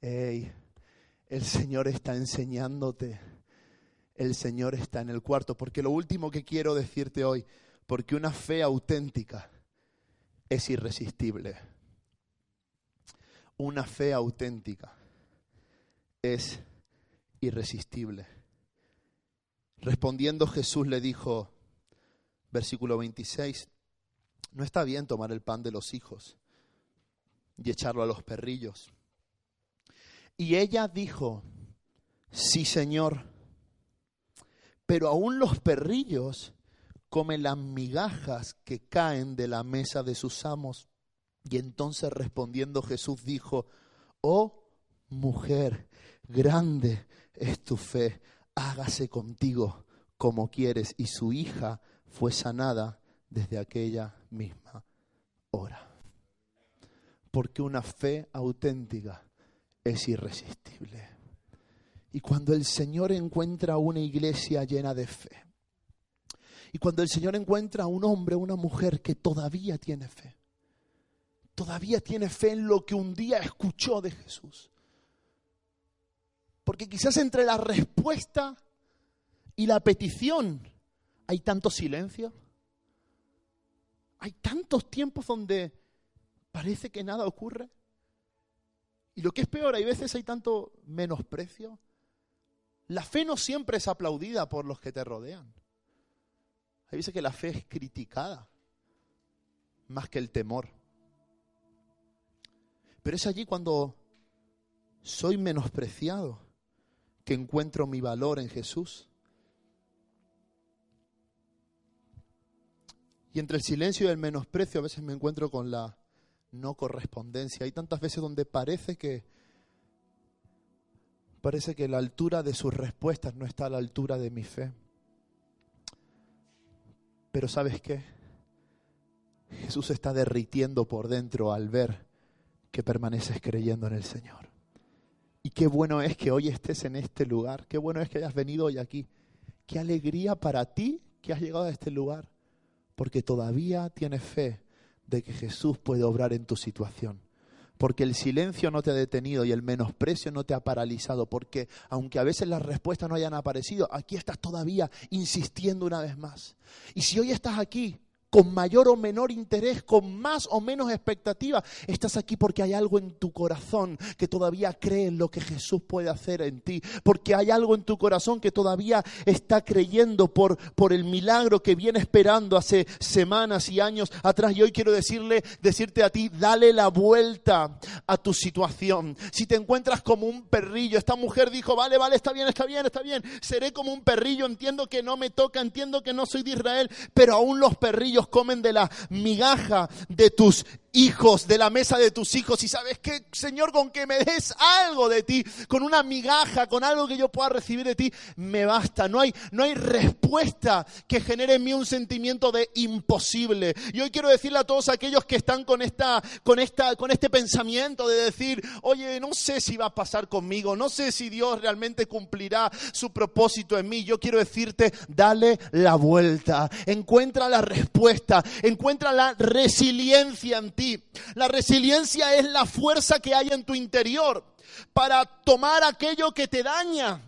el Señor está enseñándote el Señor está en el cuarto. Porque lo último que quiero decirte hoy, porque una fe auténtica es irresistible. Una fe auténtica es irresistible. Respondiendo Jesús le dijo, versículo 26, no está bien tomar el pan de los hijos y echarlo a los perrillos. Y ella dijo, sí Señor, pero aún los perrillos comen las migajas que caen de la mesa de sus amos. Y entonces respondiendo Jesús dijo, oh mujer, grande es tu fe, hágase contigo como quieres. Y su hija fue sanada desde aquella misma hora. Porque una fe auténtica es irresistible. Y cuando el Señor encuentra una iglesia llena de fe, y cuando el Señor encuentra a un hombre, una mujer que todavía tiene fe, todavía tiene fe en lo que un día escuchó de Jesús. Porque quizás entre la respuesta y la petición hay tanto silencio, hay tantos tiempos donde parece que nada ocurre. Y lo que es peor, hay veces hay tanto menosprecio, la fe no siempre es aplaudida por los que te rodean. Hay veces que la fe es criticada más que el temor. Pero es allí cuando soy menospreciado que encuentro mi valor en Jesús. Y entre el silencio y el menosprecio a veces me encuentro con la no correspondencia. Hay tantas veces donde parece que parece que la altura de sus respuestas no está a la altura de mi fe. Pero ¿sabes qué? Jesús está derritiendo por dentro al ver que permaneces creyendo en el Señor. Y qué bueno es que hoy estés en este lugar, qué bueno es que hayas venido hoy aquí. Qué alegría para ti que has llegado a este lugar, porque todavía tienes fe de que Jesús puede obrar en tu situación porque el silencio no te ha detenido y el menosprecio no te ha paralizado, porque aunque a veces las respuestas no hayan aparecido, aquí estás todavía insistiendo una vez más. Y si hoy estás aquí con mayor o menor interés, con más o menos expectativa. Estás aquí porque hay algo en tu corazón que todavía cree en lo que Jesús puede hacer en ti, porque hay algo en tu corazón que todavía está creyendo por, por el milagro que viene esperando hace semanas y años atrás. Y hoy quiero decirle, decirte a ti, dale la vuelta a tu situación. Si te encuentras como un perrillo, esta mujer dijo, vale, vale, está bien, está bien, está bien, seré como un perrillo, entiendo que no me toca, entiendo que no soy de Israel, pero aún los perrillos comen de la migaja de tus hijos, de la mesa de tus hijos. Y sabes que, Señor, con que me des algo de ti, con una migaja, con algo que yo pueda recibir de ti, me basta. No hay, no hay respuesta que genere en mí un sentimiento de imposible. Y hoy quiero decirle a todos aquellos que están con esta, con esta, con este pensamiento de decir, oye, no sé si va a pasar conmigo, no sé si Dios realmente cumplirá su propósito en mí. Yo quiero decirte, dale la vuelta, encuentra la respuesta, encuentra la resiliencia en ti. La resiliencia es la fuerza que hay en tu interior para tomar aquello que te daña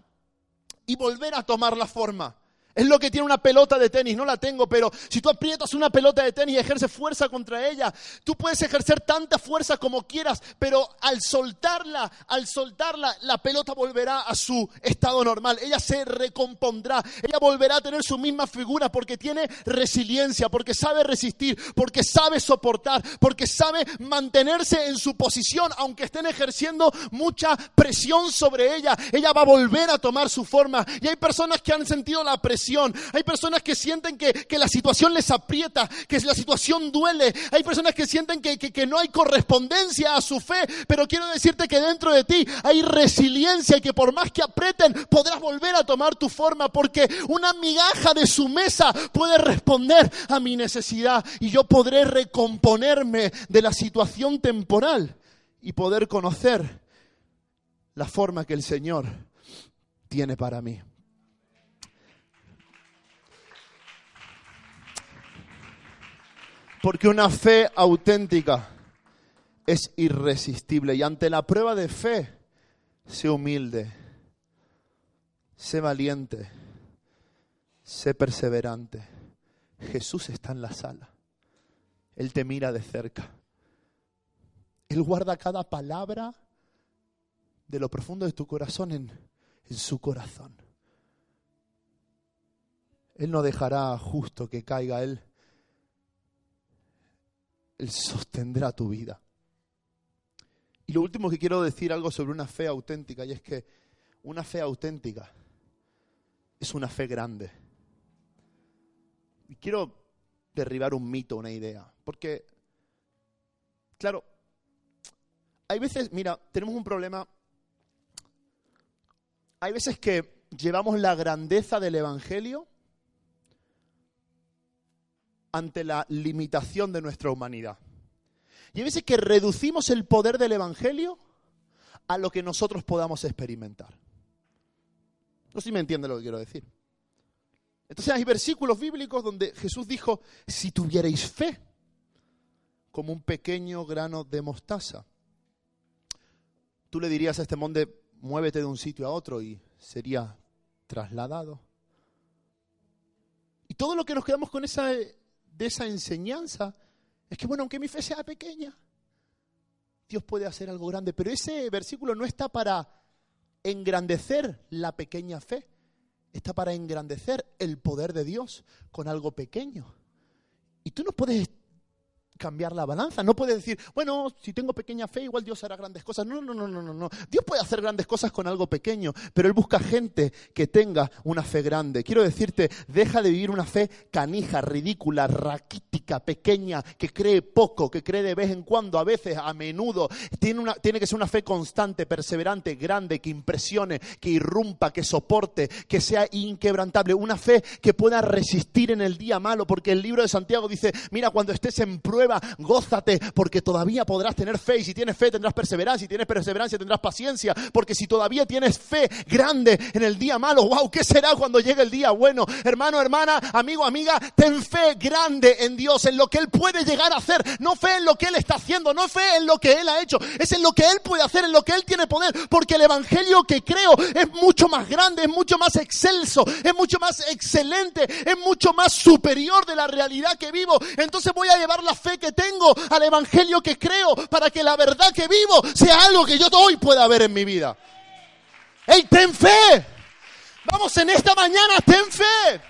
y volver a tomar la forma. Es lo que tiene una pelota de tenis, no la tengo, pero si tú aprietas una pelota de tenis y ejerces fuerza contra ella, tú puedes ejercer tanta fuerza como quieras, pero al soltarla, al soltarla, la pelota volverá a su estado normal, ella se recompondrá, ella volverá a tener su misma figura porque tiene resiliencia, porque sabe resistir, porque sabe soportar, porque sabe mantenerse en su posición, aunque estén ejerciendo mucha presión sobre ella, ella va a volver a tomar su forma. Y hay personas que han sentido la presión hay personas que sienten que, la situación les aprieta, que la situación duele. Hay personas que sienten que, que no hay correspondencia a su fe. Pero quiero decirte que dentro de ti hay resiliencia y que por más que aprieten podrás volver a tomar tu forma porque una migaja de su mesa puede responder a mi necesidad y yo podré recomponerme de la situación temporal y poder conocer la forma que el Señor tiene para mí. Porque una fe auténtica es irresistible. Y ante la prueba de fe, sé humilde, sé valiente, sé perseverante. Jesús está en la sala. Él te mira de cerca. Él guarda cada palabra de lo profundo de tu corazón en, en su corazón. Él no dejará justo que caiga Él él sostendrá tu vida. Y lo último que quiero decir algo sobre una fe auténtica, y es que una fe auténtica es una fe grande. Y quiero derribar un mito, una idea, porque, claro, hay veces, mira, tenemos un problema, hay veces que llevamos la grandeza del Evangelio ante la limitación de nuestra humanidad. Y a veces que reducimos el poder del Evangelio a lo que nosotros podamos experimentar. No sé si me entiende lo que quiero decir. Entonces hay versículos bíblicos donde Jesús dijo, si tuvierais fe, como un pequeño grano de mostaza, tú le dirías a este monte, muévete de un sitio a otro y sería trasladado. Y todo lo que nos quedamos con esa de esa enseñanza es que, bueno, aunque mi fe sea pequeña, Dios puede hacer algo grande. Pero ese versículo no está para engrandecer la pequeña fe, está para engrandecer el poder de Dios con algo pequeño. Y tú no puedes cambiar la balanza. No puede decir, bueno, si tengo pequeña fe, igual Dios hará grandes cosas. No, no, no, no, no, no. Dios puede hacer grandes cosas con algo pequeño, pero Él busca gente que tenga una fe grande. Quiero decirte, deja de vivir una fe canija, ridícula, raquítica, pequeña, que cree poco, que cree de vez en cuando, a veces, a menudo. Tiene, una, tiene que ser una fe constante, perseverante, grande, que impresione, que irrumpa, que soporte, que sea inquebrantable. Una fe que pueda resistir en el día malo, porque el libro de Santiago dice, mira, cuando estés en prueba, prueba, gózate, porque todavía podrás tener fe. Y si tienes fe, tendrás perseverancia. Y si tienes perseverancia, tendrás paciencia. Porque si todavía tienes fe grande en el día malo, wow, ¿qué será cuando llegue el día bueno? Hermano, hermana, amigo, amiga, ten fe grande en Dios, en lo que Él puede llegar a hacer. No fe en lo que Él está haciendo, no fe en lo que Él ha hecho. Es en lo que Él puede hacer, en lo que Él tiene poder. Porque el Evangelio que creo es mucho más grande, es mucho más excelso, es mucho más excelente, es mucho más superior de la realidad que vivo. Entonces voy a llevar la fe que tengo al Evangelio que creo para que la verdad que vivo sea algo que yo hoy pueda ver en mi vida. ¡Ey, ten fe! Vamos en esta mañana, ten fe.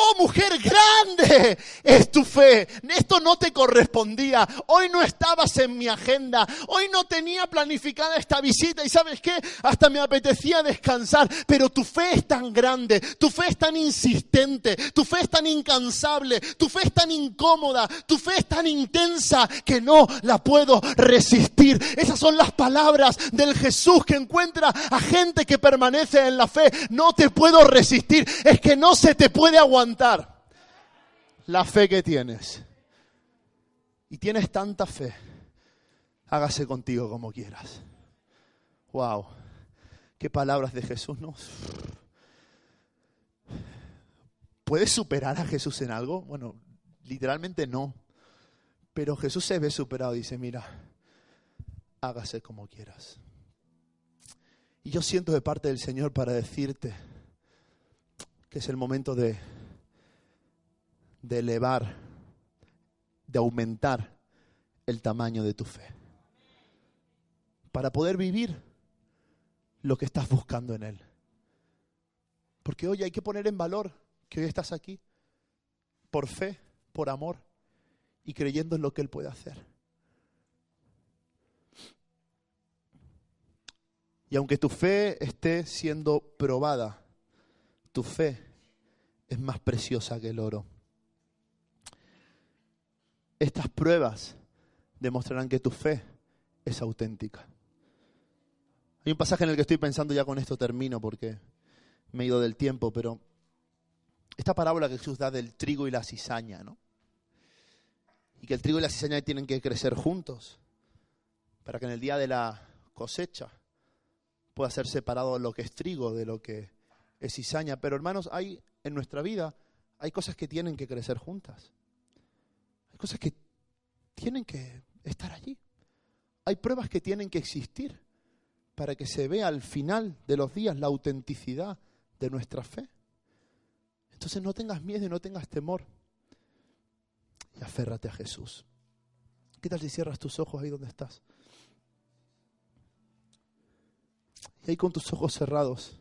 Oh mujer grande, es tu fe. Esto no te correspondía. Hoy no estabas en mi agenda. Hoy no tenía planificada esta visita. Y sabes qué? Hasta me apetecía descansar. Pero tu fe es tan grande. Tu fe es tan insistente. Tu fe es tan incansable. Tu fe es tan incómoda. Tu fe es tan intensa que no la puedo resistir. Esas son las palabras del Jesús que encuentra a gente que permanece en la fe. No te puedo resistir. Es que no se te puede aguantar la fe que tienes. Y tienes tanta fe, hágase contigo como quieras. Wow, qué palabras de Jesús, ¿no? ¿Puedes superar a Jesús en algo? Bueno, literalmente no. Pero Jesús se ve superado y dice, mira, hágase como quieras. Y yo siento de parte del Señor para decirte que es el momento de de elevar, de aumentar el tamaño de tu fe. Para poder vivir lo que estás buscando en Él. Porque hoy hay que poner en valor que hoy estás aquí por fe, por amor y creyendo en lo que Él puede hacer. Y aunque tu fe esté siendo probada, tu fe es más preciosa que el oro. Estas pruebas demostrarán que tu fe es auténtica. Hay un pasaje en el que estoy pensando, ya con esto termino porque me he ido del tiempo, pero esta parábola que Jesús da del trigo y la cizaña, ¿no? Y que el trigo y la cizaña tienen que crecer juntos para que en el día de la cosecha pueda ser separado lo que es trigo de lo que es cizaña. Pero hermanos, hay en nuestra vida hay cosas que tienen que crecer juntas cosas que tienen que estar allí. Hay pruebas que tienen que existir para que se vea al final de los días la autenticidad de nuestra fe. Entonces no tengas miedo y no tengas temor. Y aférrate a Jesús. ¿Qué tal si cierras tus ojos ahí donde estás? Y ahí con tus ojos cerrados.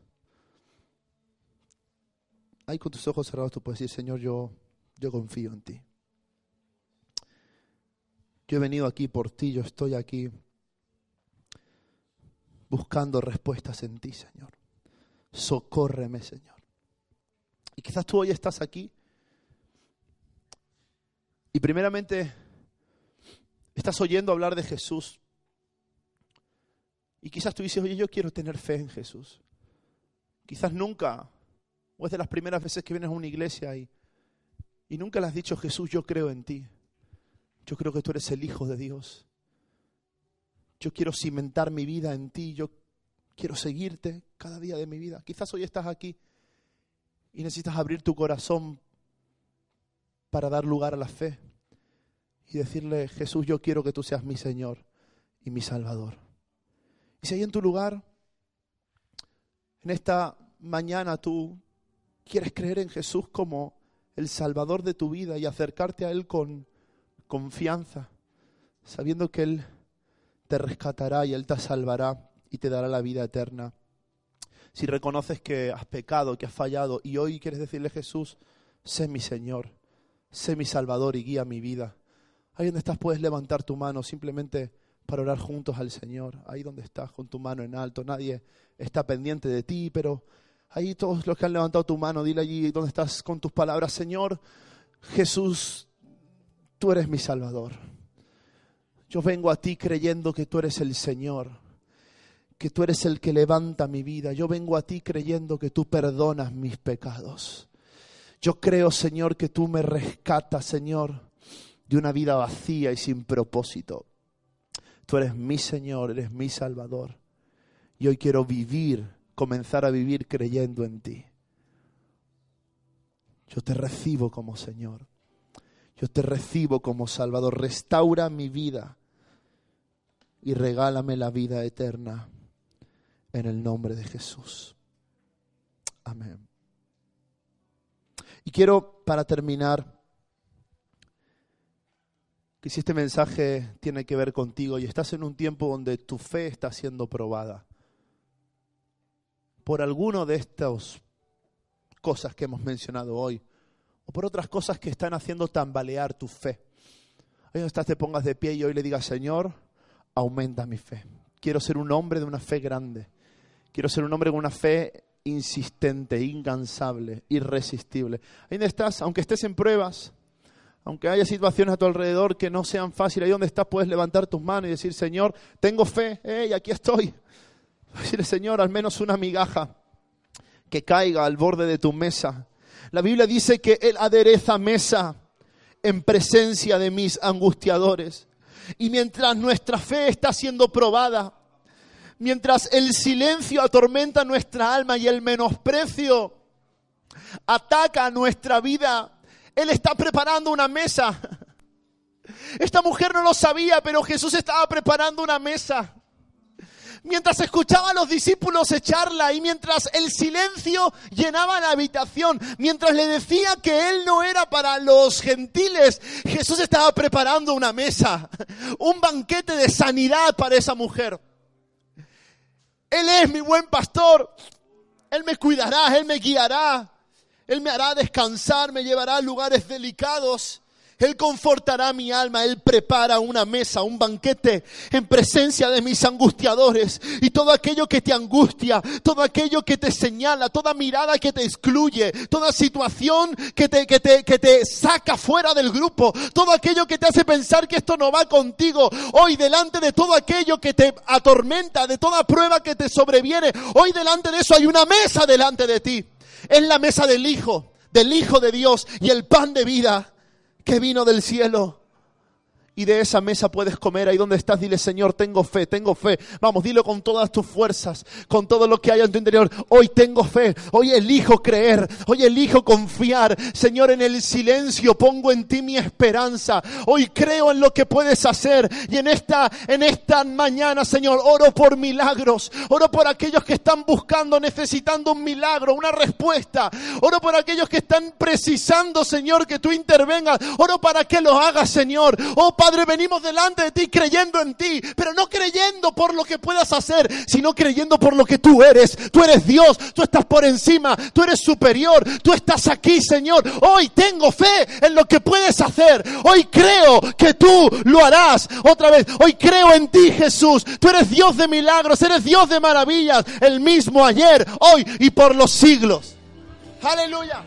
Ahí con tus ojos cerrados tú puedes decir, Señor, yo, yo confío en ti. Yo he venido aquí por ti, yo estoy aquí buscando respuestas en ti, Señor. Socórreme, Señor. Y quizás tú hoy estás aquí y primeramente estás oyendo hablar de Jesús. Y quizás tú dices, oye, yo quiero tener fe en Jesús. Quizás nunca, o es de las primeras veces que vienes a una iglesia y, y nunca le has dicho, Jesús, yo creo en ti. Yo creo que tú eres el Hijo de Dios. Yo quiero cimentar mi vida en ti. Yo quiero seguirte cada día de mi vida. Quizás hoy estás aquí y necesitas abrir tu corazón para dar lugar a la fe y decirle, Jesús, yo quiero que tú seas mi Señor y mi Salvador. Y si ahí en tu lugar, en esta mañana tú quieres creer en Jesús como el Salvador de tu vida y acercarte a Él con confianza, sabiendo que Él te rescatará y Él te salvará y te dará la vida eterna. Si reconoces que has pecado, que has fallado y hoy quieres decirle Jesús, sé mi Señor, sé mi Salvador y guía mi vida. Ahí donde estás puedes levantar tu mano simplemente para orar juntos al Señor. Ahí donde estás con tu mano en alto, nadie está pendiente de ti, pero ahí todos los que han levantado tu mano, dile allí donde estás con tus palabras, Señor, Jesús, tú eres mi Salvador. Yo vengo a ti creyendo que tú eres el Señor, que tú eres el que levanta mi vida. Yo vengo a ti creyendo que tú perdonas mis pecados. Yo creo, Señor, que tú me rescatas, Señor. de una vida vacía y sin propósito. Tú eres mi Señor, eres mi Salvador. Y hoy quiero vivir, comenzar a vivir creyendo en ti. Yo te recibo como Señor. Yo te recibo como Salvador. Restaura mi vida y regálame la vida eterna en el nombre de Jesús. Amén. Y quiero, para terminar, que si este mensaje tiene que ver contigo y estás en un tiempo donde tu fe está siendo probada por alguno de estas cosas que hemos mencionado hoy, o por otras cosas que están haciendo tambalear tu fe. Ahí donde estás, te pongas de pie y hoy le digas, Señor, aumenta mi fe. Quiero ser un hombre de una fe grande. Quiero ser un hombre con una fe insistente, incansable, irresistible. Ahí donde estás, aunque estés en pruebas, aunque haya situaciones a tu alrededor que no sean fáciles, ahí donde estás puedes levantar tus manos y decir, Señor, tengo fe, hey, aquí estoy. Decirle, Señor, al menos una migaja que caiga al borde de tu mesa. La Biblia dice que Él adereza mesa en presencia de mis angustiadores. Y mientras nuestra fe está siendo probada, mientras el silencio atormenta nuestra alma y el menosprecio ataca nuestra vida, Él está preparando una mesa. Esta mujer no lo sabía, pero Jesús estaba preparando una mesa mientras escuchaba a los discípulos echarla y mientras el silencio llenaba la habitación, mientras le decía que él no era para los gentiles, Jesús estaba preparando una mesa, un banquete de sanidad para esa mujer. Él es mi buen pastor, Él me cuidará, Él me guiará, Él me hará descansar, me llevará a lugares delicados. Él confortará mi alma, Él prepara una mesa, un banquete en presencia de mis angustiadores. Y todo aquello que te angustia, todo aquello que te señala, toda mirada que te excluye, toda situación que te, que te, que te saca fuera del grupo, todo aquello que te hace pensar que esto no va contigo, hoy delante de todo aquello que te atormenta, de toda prueba que te sobreviene, hoy delante de eso hay una mesa delante de ti. Es la mesa del Hijo, del Hijo de Dios y el pan de vida que vino del cielo y de esa mesa puedes comer. Ahí donde estás, dile, Señor, tengo fe, tengo fe. Vamos, dilo con todas tus fuerzas, con todo lo que hay en tu interior. Hoy tengo fe, hoy elijo creer, hoy elijo confiar. Señor, en el silencio pongo en ti mi esperanza. Hoy creo en lo que puedes hacer. Y en esta, en esta mañana, Señor, oro por milagros. Oro por aquellos que están buscando, necesitando un milagro, una respuesta. Oro por aquellos que están precisando, Señor, que tú intervengas. Oro para que lo hagas, Señor. Oh, Padre, venimos delante de ti creyendo en ti, pero no creyendo por lo que puedas hacer, sino creyendo por lo que tú eres. Tú eres Dios, tú estás por encima, tú eres superior, tú estás aquí, Señor. Hoy tengo fe en lo que puedes hacer. Hoy creo que tú lo harás. Otra vez, hoy creo en ti, Jesús. Tú eres Dios de milagros, eres Dios de maravillas, el mismo ayer, hoy y por los siglos. Aleluya.